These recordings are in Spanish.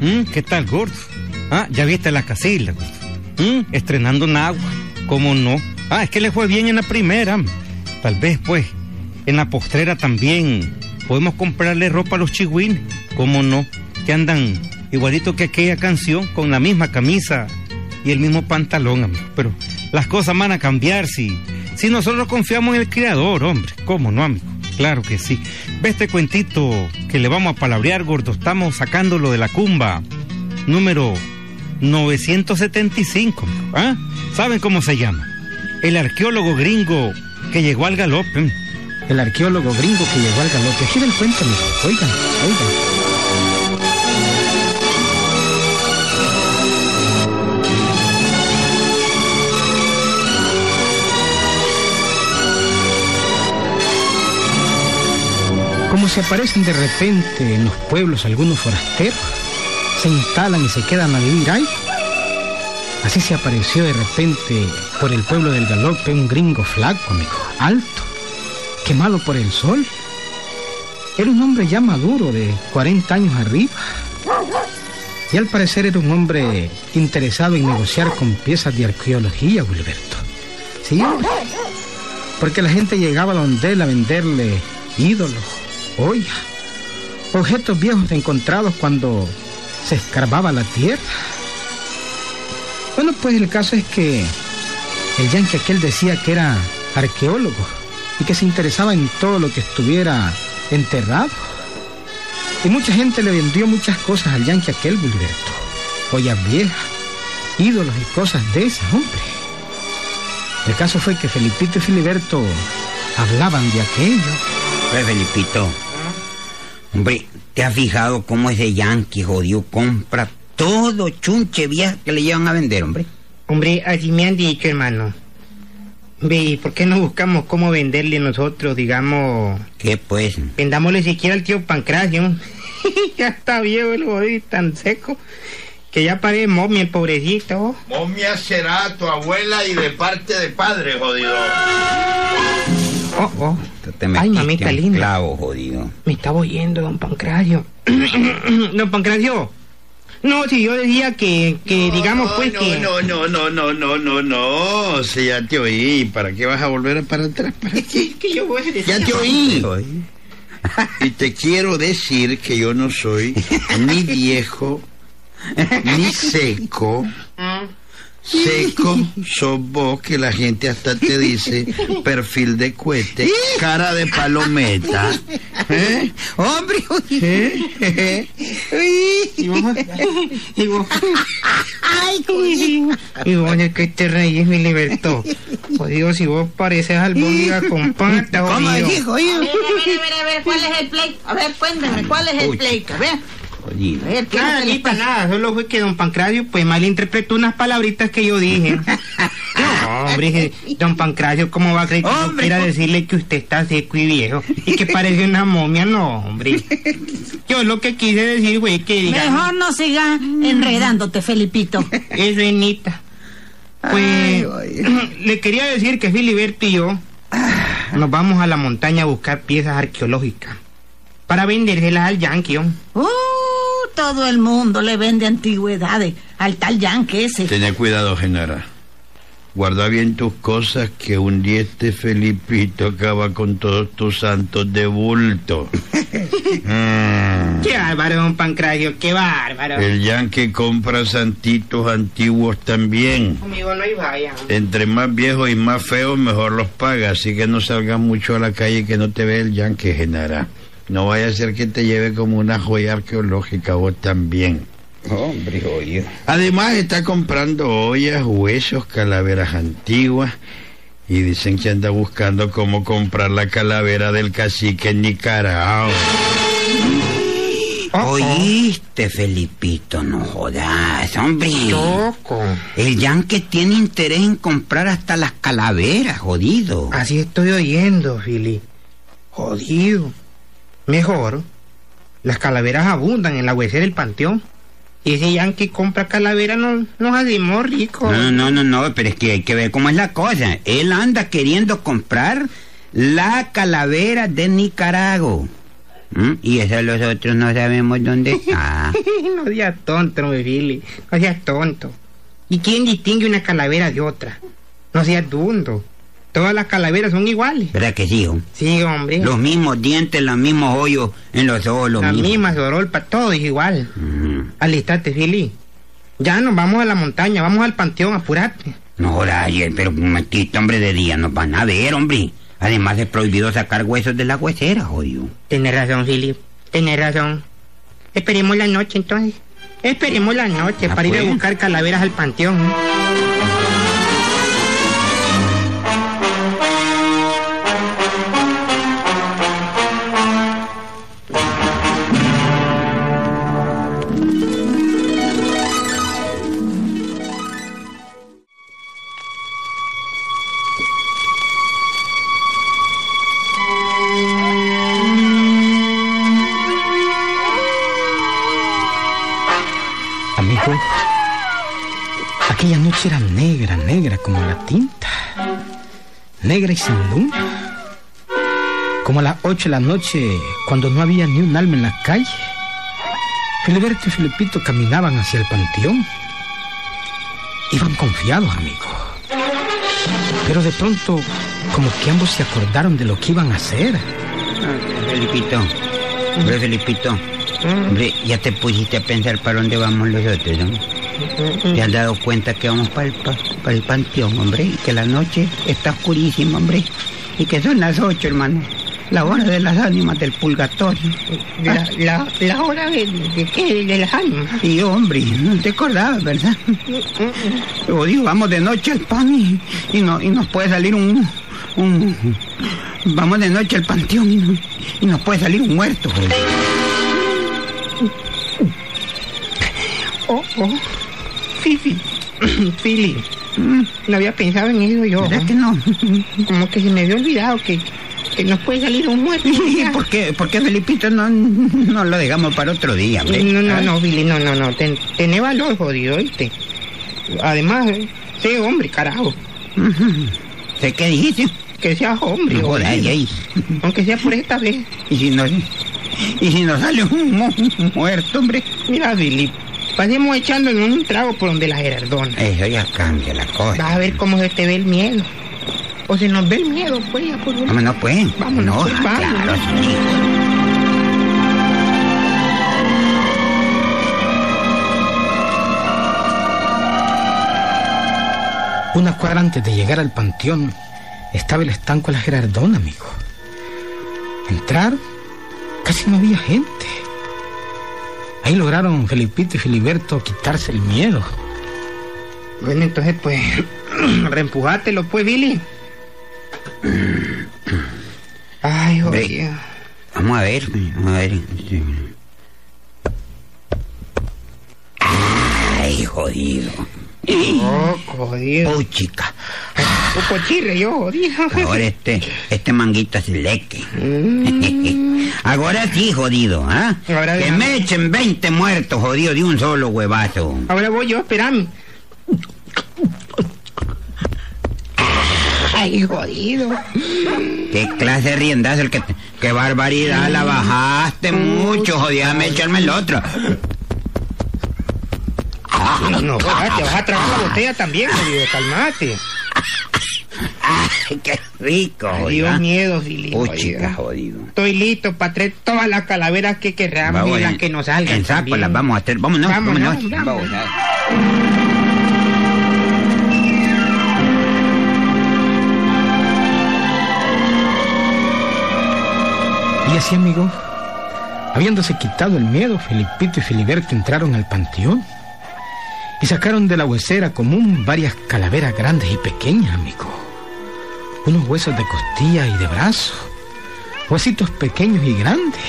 ¿Mm? ¿Qué tal, gordo? Ah, ya viste la casilla, gordo. ¿Mm? Estrenando un agua. ¿Cómo no? Ah, es que le fue bien en la primera. Tal vez, pues, en la postrera también podemos comprarle ropa a los chigüines. ¿Cómo no? Que andan igualito que aquella canción, con la misma camisa y el mismo pantalón, amigo. Pero las cosas van a cambiar si, si nosotros confiamos en el Creador, hombre. ¿Cómo no, amigo? Claro que sí. Ve este cuentito que le vamos a palabrear, gordo. Estamos sacándolo de la cumba número 975. ¿Ah? ¿Saben cómo se llama? El arqueólogo gringo que llegó al galope. El arqueólogo gringo que llegó al galope. Aquí el cuento, amigo. Oigan, oigan. Como se aparecen de repente en los pueblos algunos forasteros, se instalan y se quedan a vivir ahí. Así se apareció de repente por el pueblo del galope un gringo flaco, amigo, alto, quemado por el sol. Era un hombre ya maduro, de 40 años arriba. Y al parecer era un hombre interesado en negociar con piezas de arqueología, Gilberto. Sí. Porque la gente llegaba donde él a venderle ídolos, ollas, objetos viejos encontrados cuando se escarbaba la tierra. Bueno, pues el caso es que el yanqui aquel decía que era arqueólogo y que se interesaba en todo lo que estuviera enterrado. Y mucha gente le vendió muchas cosas al yanqui aquel, Gilberto. Ollas viejas, ídolos y cosas de esas, hombre. El caso fue que Felipito y Filiberto hablaban de aquello. Pues, Felipito. Hombre, ¿te has fijado cómo ese yanqui jodido compra todo chunche vieja que le llevan a vender, hombre? Hombre, así me han dicho, hermano. Ve, ¿por qué no buscamos cómo venderle nosotros, digamos... ¿Qué pues? Vendámosle siquiera al tío Pancracio. ya está viejo el jodido, tan seco. Que ya parece momia el pobrecito. Momia será tu abuela y de parte de padre, jodido. Oh, oh. Ay, mamita un linda. clavo, jodido. Me estaba oyendo, don Pancracio. don Pancracio. No, si yo decía que, que digamos pues no, que... no, no, no, no, no, no, no. Si ya te oí, ¿para qué vas a volver para atrás? ¿Para qué? que yo voy a decir... Ya te oí. Y te quiero decir que yo no soy ni viejo, ni seco. Seco sos vos que la gente hasta te dice perfil de cohete, cara de palometa. ¿Eh? Hombre, ¿Eh? Y vos... Y vos... Ay, Y vos, ¿de qué te reís, mi libertó? Jodido, si vos pareces albóndiga con pata, ¿cómo jodido. dijo? A ver, a ver, a ver, ¿cuál es el pleito? A ver, cuéntame, ¿cuál es el pleito? A ver, Jodido. a ver, ¿qué es lo Nada, Anita, pasa? nada, solo fue que don Pancracio pues malinterpretó unas palabritas que yo dije. No, hombre, don Pancracio, ¿cómo va a creer que yo Hombre, quiera decirle que usted está seco y viejo y que parece una momia? No, hombre. Yo lo que quise decir, güey, que diga... Mejor no sigas enredándote, Felipito. Eso, Anita. Pues le quería decir que Filiberto y yo nos vamos a la montaña a buscar piezas arqueológicas para vendérselas al Yankee. ¿o? Todo el mundo le vende antigüedades al tal Yankee ese. Ten cuidado, Genara. Guarda bien tus cosas que un día este Felipito acaba con todos tus santos de bulto. Mm. Qué bárbaro, don Pancracio, qué bárbaro. El yanque compra santitos antiguos también. Conmigo no hay vaya. Entre más viejos y más feos, mejor los paga. Así que no salgas mucho a la calle que no te vea el yanque, Genara. No vaya a ser que te lleve como una joya arqueológica vos también. Hombre, jodido. Además está comprando ollas, huesos, calaveras antiguas y dicen que anda buscando cómo comprar la calavera del cacique en Nicaragua. Oíste, Felipito, no jodas, hombre. Choco. El yanque tiene interés en comprar hasta las calaveras, jodido. Así estoy oyendo, Fili. Jodido. Mejor. Las calaveras abundan en la huesera del panteón. Y ese Yankee compra calaveras no, nos hacemos ricos. No, no, no, no, pero es que hay que ver cómo es la cosa. Él anda queriendo comprar la calavera de Nicaragua. ¿Mm? Y eso los otros no sabemos dónde está. no seas tonto, hombre, Billy. No seas tonto. ¿Y quién distingue una calavera de otra? No seas dundo. Todas las calaveras son iguales. ¿Verdad que sí, hijo? Sí, hombre. Los mismos dientes, los mismos hoyos en los ojos, los La mismos. misma sorolpa, todo es igual. Ujú. Alistate, Billy. Ya nos vamos a la montaña, vamos al panteón, apurate. No, Horacio, pero momentito, hombre, de día nos van a ver, hombre. Además es prohibido sacar huesos de la huesera, jodido. Tienes razón, Billy. Tienes razón. Esperemos la noche, entonces. Esperemos la noche Ah, para ir a pues. buscar calaveras al panteón. Amigo, aquella noche era negra, negra como la tinta. Negra y sin luna. Como a las ocho de la noche, cuando no había ni un alma en la calle. Filiberto y Filipito caminaban hacia el panteón. Iban confiados, amigo. Pero de pronto, como que ambos se acordaron de lo que iban a hacer. Felipito, hombre, Felipito, hombre, ya te pusiste a pensar para dónde vamos los otros, ¿no? ¿Te has dado cuenta que vamos para el, pa- el panteón, hombre? Y que la noche está oscurísima, hombre. Y que son las ocho, hermano. La hora de las ánimas del purgatorio. La, la, la hora de, de qué? De las almas. Y hombre, no te acordabas, ¿verdad? Yo digo, vamos de noche al pan y, y, no, y nos puede salir un, un... Vamos de noche al panteón y, no- y nos puede salir un muerto. Oh, oh. Fifi. Fili. No había pensado en eso yo. ¿Verdad que no? Como que se me había olvidado que, que nos puede salir un muerto. ¿Y por qué, por qué Felipito no, no lo dejamos para otro día, hombre? No, no, no, Billy, no, no, no. Ten, tené valor, jodido, ¿oíste? Además, eh, sé hombre, carajo. ¿Sé qué dijiste? Que seas hombre, No jodas, jodido. ey. Aunque sea por esta vez. ¿Y si nos, y si nos sale un, mu- un muerto, hombre? Mira, Billy, pasemos echándonos un trago por donde la Gerardona. Eso ya cambia la cosa. Vas a ver cómo se te ve el miedo. O se nos ve el miedo, pues, ya por una- Vámonos, pues. Vámonos, no, pues, vámonos. claro, sí. Una cuadra antes de llegar al panteón estaba el estanco de la Gerardona, amigo. Entraron, casi no había gente. Ahí lograron Felipito y Filiberto quitarse el miedo. Bueno, entonces, pues, reempujátelo, pues, Billy. Ay, jodido. Vamos a ver, vamos a ver. Ay, jodido. Oh, jodido. Oh, chica. Un cochirre, yo, jodido. Ahora este, este manguita se leque. Ahora sí, jodido, ¿ah? Que déjame. me echen 20 muertos, jodido, de un solo huevazo. Ahora voy yo, esperame. Ay, jodido. ¿Qué clase de riendazo el que... ¡Qué barbaridad! La bajaste mucho, jodido. Déjame echarme el otro. No, no, jodas, te vas a tragar la botella también, jodido. Calmate. ¡Ay, qué rico! Dios miedo. Oh, jodido. chica, jodido. Estoy listo para traer todas las calaveras que querramos y las que nos salgan. En saco las vamos a hacer. Vámonos, Vámonos, vámonos. vámonos. Y así, amigo, habiéndose quitado el miedo, Felipito y Filiberto entraron al panteón y sacaron de la huesera común varias calaveras grandes y pequeñas, amigo. Unos huesos de costilla y de brazo, huesitos pequeños y grandes.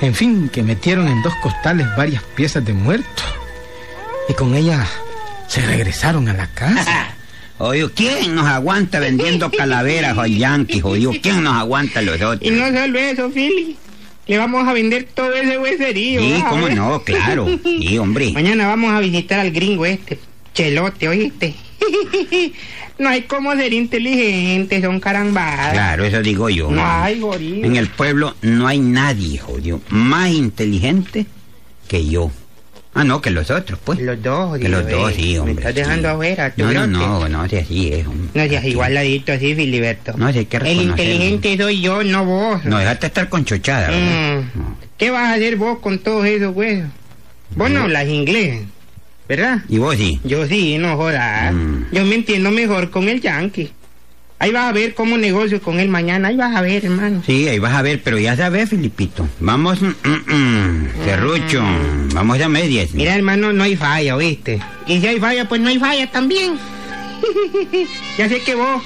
En fin, que metieron en dos costales varias piezas de muertos y con ellas se regresaron a la casa. Oye, ¿quién nos aguanta vendiendo calaveras o yanquis, jodido? ¿Quién nos aguanta los Y otros? no solo eso, Philly. Le vamos a vender todo ese hueserío. Sí, cómo no, claro. Sí, hombre. Mañana vamos a visitar al gringo este, Chelote, ¿oíste? No hay como ser inteligente, son carambadas. Claro, eso digo yo. No hay. En el pueblo no hay nadie, jodido, más inteligente que yo. Ah, no, que los otros, pues. Los dos, Que los dos, eh. sí, hombre. Me estás sí. dejando afuera, tu No, no, brote. no, no, si así es, hombre. No seas igualadito así, Filiberto. No, si hay que El inteligente soy yo, no vos. No, déjate estar con chochada, ¿verdad? Mm. No. ¿Qué vas a hacer vos con todos esos huesos? Vos no hablas inglés, ¿verdad? Y vos sí. Yo sí, no jodas. Mm. Yo me entiendo mejor con el yankee. Ahí vas a ver cómo negocio con él mañana. Ahí vas a ver, hermano. Sí, ahí vas a ver, pero ya sabes, Filipito. Vamos, mm, mm, mm, serrucho, vamos a medias. Mira, hermano, no hay falla, ¿oíste? Y si hay falla, pues no hay falla también. ya sé que vos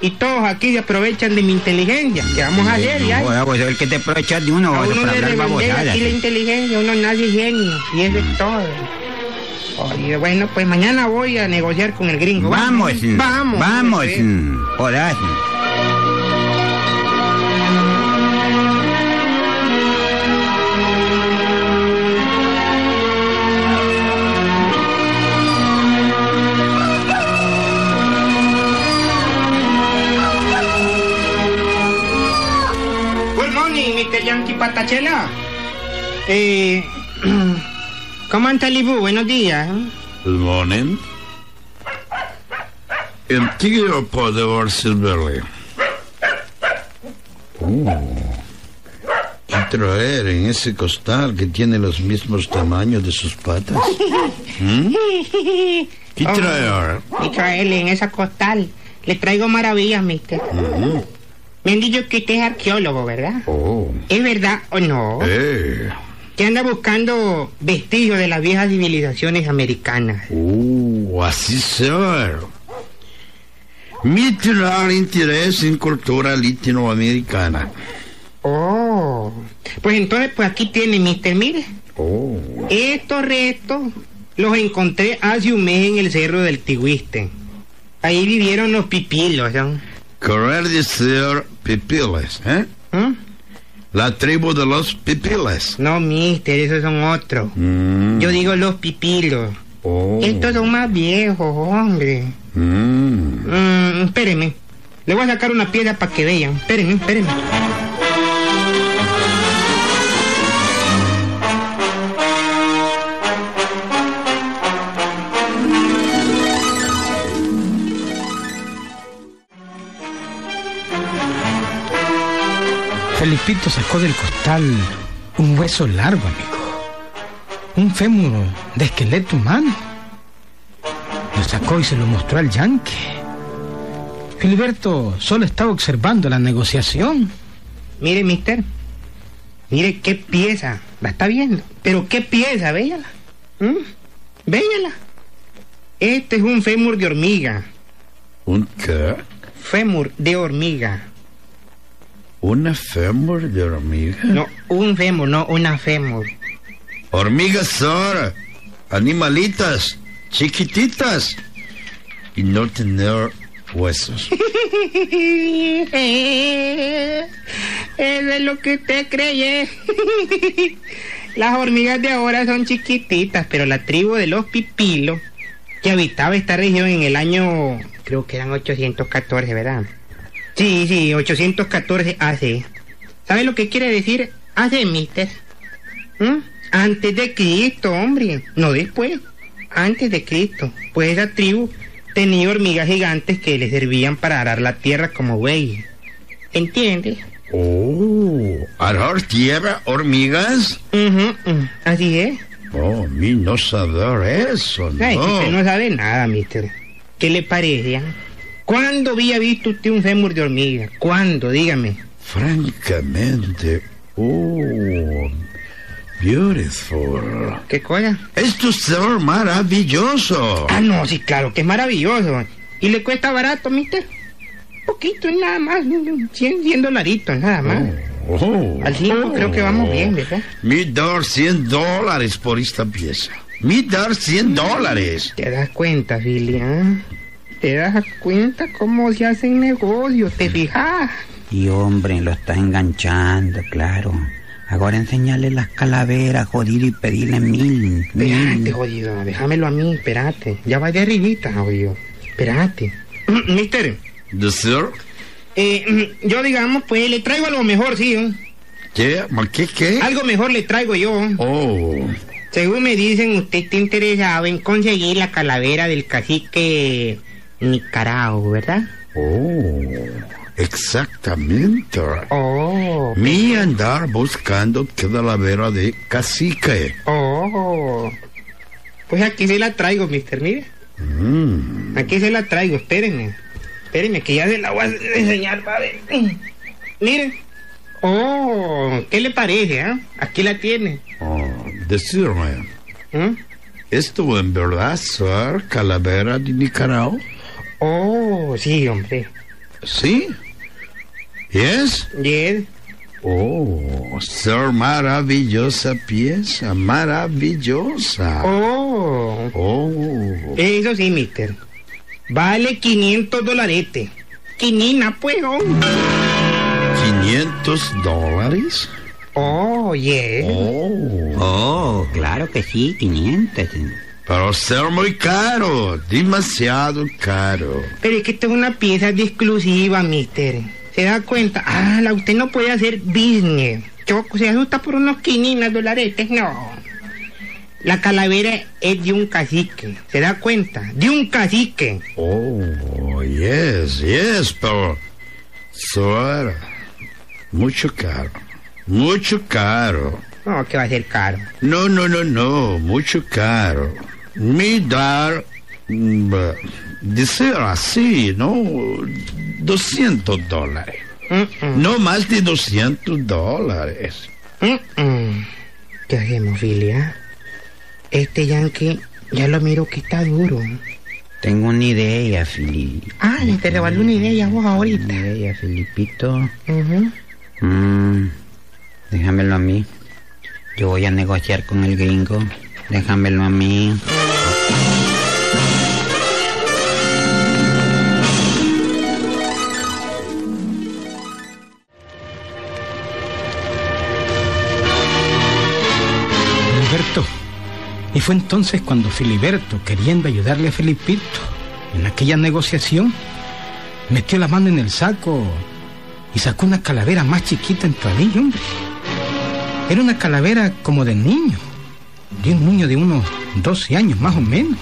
y todos aquí se aprovechan de mi inteligencia. ¿Qué vamos a hacer? Ya? No, sos el que te aprovechas de uno, A uno para hablar babosadas. aquí la inteligencia, uno nace genio. Y eso es todo. Oye, bueno, pues mañana voy a negociar con el gringo. Vamos, vamos. vamos, pues. jodas. Good morning, Mr. Yankee Patachela. Eh, ¿Cómo anda Libu? Buenos días. Good morning. En Tigre Podevar Silverly. Oh. Y traer en ese costal que tiene los mismos tamaños de sus patas. ¿Mm? ¿Qué traer? Y traerle en esa costal. Le traigo maravillas, mister. Me han dicho que usted es arqueólogo, ¿verdad? Oh. ¿Es verdad o no? Eh. Que anda buscando vestigios de las viejas civilizaciones americanas. Oh, así ser. Mi tirar interés en cultura latinoamericana. Oh. Pues entonces, pues aquí tiene, mister. Mire, Oh. estos restos los encontré hace un mes en el cerro del Tihuiste. Ahí vivieron los pipilos, ¿no? Querer decir pipiles, ¿eh? ¿Mm? La tribu de los pipiles. No, mister, esos son otros. Mm. Yo digo los pipilos. Oh. Estos son más viejos, hombre. Mm. Mm, espéreme. Le voy a sacar una piedra para que vean. Espéreme, espéreme. Felipito sacó del costal un hueso largo, amigo. Un fémur de esqueleto humano. Lo sacó y se lo mostró al yankee. Filiberto solo estaba observando la negociación. Mire, mister. Mire qué pieza. La está viendo. Pero qué pieza, véala. ¿Mm? Véala. Este es un fémur de hormiga. ¿Un qué? Fémur de hormiga. ¿Una fémur de hormiga? No, un fémur, no una fémur. Hormigas son animalitas chiquititas y no tener huesos. Eso es lo que usted cree. Las hormigas de ahora son chiquititas, pero la tribu de los pipilos, que habitaba esta región en el año, creo que eran 814, ¿verdad? Sí, sí, 814 AC. ¿Sabe lo que quiere decir AC, mister? ¿Mm? Antes de Cristo, hombre, no después. Antes de Cristo. Pues esa tribu tenía hormigas gigantes que le servían para arar la tierra como güey. ¿Entiendes? Oh, arar tierra, hormigas. Ujú, Así es. Oh, mi no saber eso, Ay, que usted no. no sabe nada, mister. ¿Qué le parece? ¿Cuándo había visto usted un fémur de hormiga? ¿Cuándo? Dígame. Francamente, oh, beautiful. ¿Qué cosa? Esto es maravilloso. Ah, no, sí, claro, que es maravilloso. ¿Y le cuesta barato, mister? Poquito, nada más. 100, 100 dolaritos, nada más. Oh, Al cinco creo que vamos bien, ¿verdad? Me dar 100 dólares por esta pieza. Me dar 100 dólares. ¿Te das cuenta, Billy? ah? ¿Te das cuenta cómo se hacen negocios? ¿Te fijas? Y hombre, lo estás enganchando, claro. Ahora enseñarle las calaveras, jodido, y pedirle mil, Espérate, jodido, déjamelo a mí, espérate. Ya va de arribita, jodido. Espérate. Mister, Decir, eh, yo digamos, pues le traigo algo mejor, sí. ¿eh? ¿qué? ¿Ma ¿Qué? ¿Qué? Algo mejor le traigo yo. Oh, Según me dicen, usted está interesado en conseguir la calavera del cacique Nicaragua, ¿verdad? oh, exactamente. Oh, Mi andar buscando calavera de cacique. oh. Pues aquí se la traigo, mister, mire. Mm, Aquí se la traigo, espérenme. Espérenme, que ya se la voy a enseñar, padre. Mire. Oh, ¿qué le parece, ah? Aquí la tiene. oh, decirme, ¿Mm? ¿esto en verdad ser calavera de Nicaragua? Oh, sí, hombre. ¿Sí? ¿Yes? Yes. Oh, ser maravillosa pieza, maravillosa. Oh, Oh, eso sí, mister. Vale 500 dolaretes. Quinina, pues, oh. 500 dólares. Oh, yes. Oh, Oh, claro que sí, 500. Pero ser muy caro, demasiado caro. Pero es que esto es una pieza de exclusiva, mister. ¿Se da cuenta? Ah, la usted no puede hacer business. Choco, se asusta por unos quininas dolaretes. No. La calavera es de un cacique. ¿Se da cuenta? De un cacique. Oh, yes, yes, pero ser mucho caro, mucho caro. No, que va a ser caro. No, no, no, no, mucho caro. Me dar, mm, decir así, ¿no? 200 dólares. Mm, mm, No más de 200 dólares. mm. ¿Qué hacemos, Filia? Este yankee ya lo miro que está duro. Tengo una idea, Filipe. Ah, ya te regalé una idea vos Una ahorita. idea, Filipito. Mm, déjamelo a mí. Yo voy a negociar con el gringo. Déjamelo a mí. Filiberto. Y fue entonces cuando Filiberto, queriendo ayudarle a Felipito en aquella negociación, metió la mano en el saco y sacó una calavera más chiquita en ahí, hombre. Era una calavera como de niño, de un niño de unos 12 años más o menos.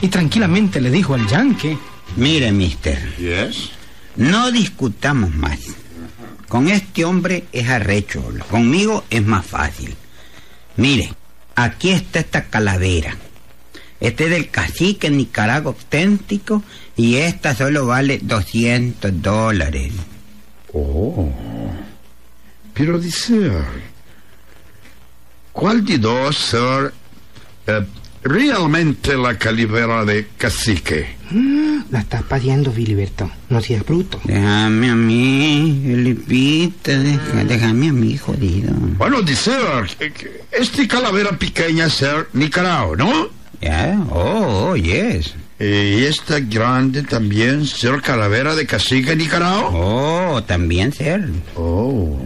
Y tranquilamente le dijo al yanque, Mire, mister, Yes. no discutamos más. Con este hombre es arrecho, conmigo es más fácil. Mire, aquí está esta calavera. Este es del cacique Nicaragua auténtico y esta solo vale 200 dólares. Oh. Pero decir, ¿cuál de dos ser eh, realmente la calavera de cacique? La estás paseando, Filiberto. No seas bruto. Déjame a mí, Felipita, deja- déjame a mí, jodido. Bueno, que- que este calavera pequeña ser Nicaragua, ¿no? ¿Ya? Oh, oh, yes. Y esta grande también ser calavera de cacique Nicaragua. Oh, también ser. Oh.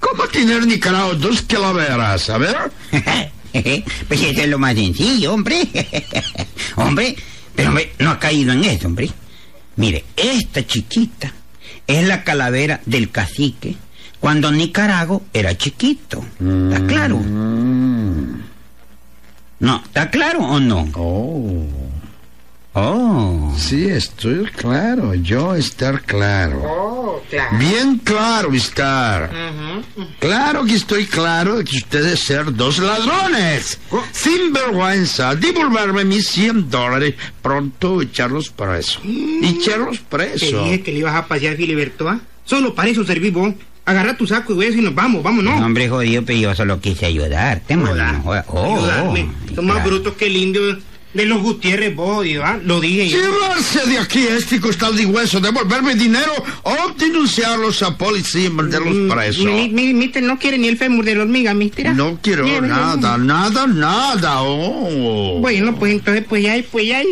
¿Cómo tener Nicaragua dos calaveras? A ver. pues eso es lo más sencillo, hombre. hombre, pero hombre, no ha caído en eso, hombre. Mire, esta chiquita es la calavera del cacique cuando Nicaragua era chiquito. ¿Está claro? Mm. No, ¿está claro o no? Oh. Oh. Sí, estoy claro. Yo estar claro. Oh, claro. Bien claro estar. Claro que estoy claro de que ustedes ser dos ladrones. Sin vergüenza. Devolverme mis 100 dólares. Pronto echarlos preso. Echarlos Te preso. dije que le ibas a pasear, Filiberto, ¿ah? Solo para eso serví vos. Agarra tu saco y hueso y nos vamos, vámonos. Hombre jodido, pero yo solo quise ayudarte, mano. no. Oh, Ayudarme. oh, Son más claro. brutos que el indio de los Gutiérrez, vos. Lo dije yo. Llevarse de aquí este costal de hueso, devolverme dinero o denunciarlos a policía y mandarlos preso. Mi, mi, mister no quiere ni el fémur de la hormiga, mister. No quiero nada, nada, nada. Oh. Bueno, pues entonces, pues ya, pues ya,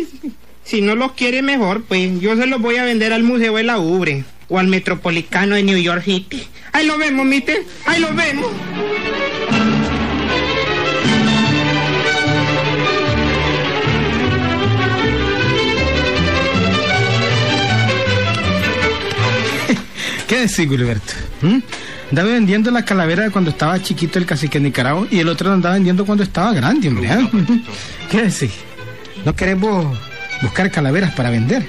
si no los quiere mejor, pues yo se los voy a vender al Museo de la Ubre o al Metropolitano de New York City. Ahí lo vemos, mister, ahí lo vemos. Sí, Gilberto. ¿Mm? Andaba vendiendo la calavera de cuando estaba chiquito el cacique de Nicaragua y el otro lo andaba vendiendo cuando estaba grande, hombre. ¿ah? ¿Qué decís? ¿No queremos buscar calaveras para vender?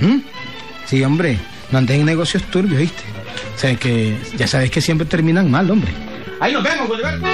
¿Mm? Sí, hombre, no andes en negocios turbios, ¿viste? O sea, que ya sabes que siempre terminan mal, hombre. Ahí nos vemos, Gilberto.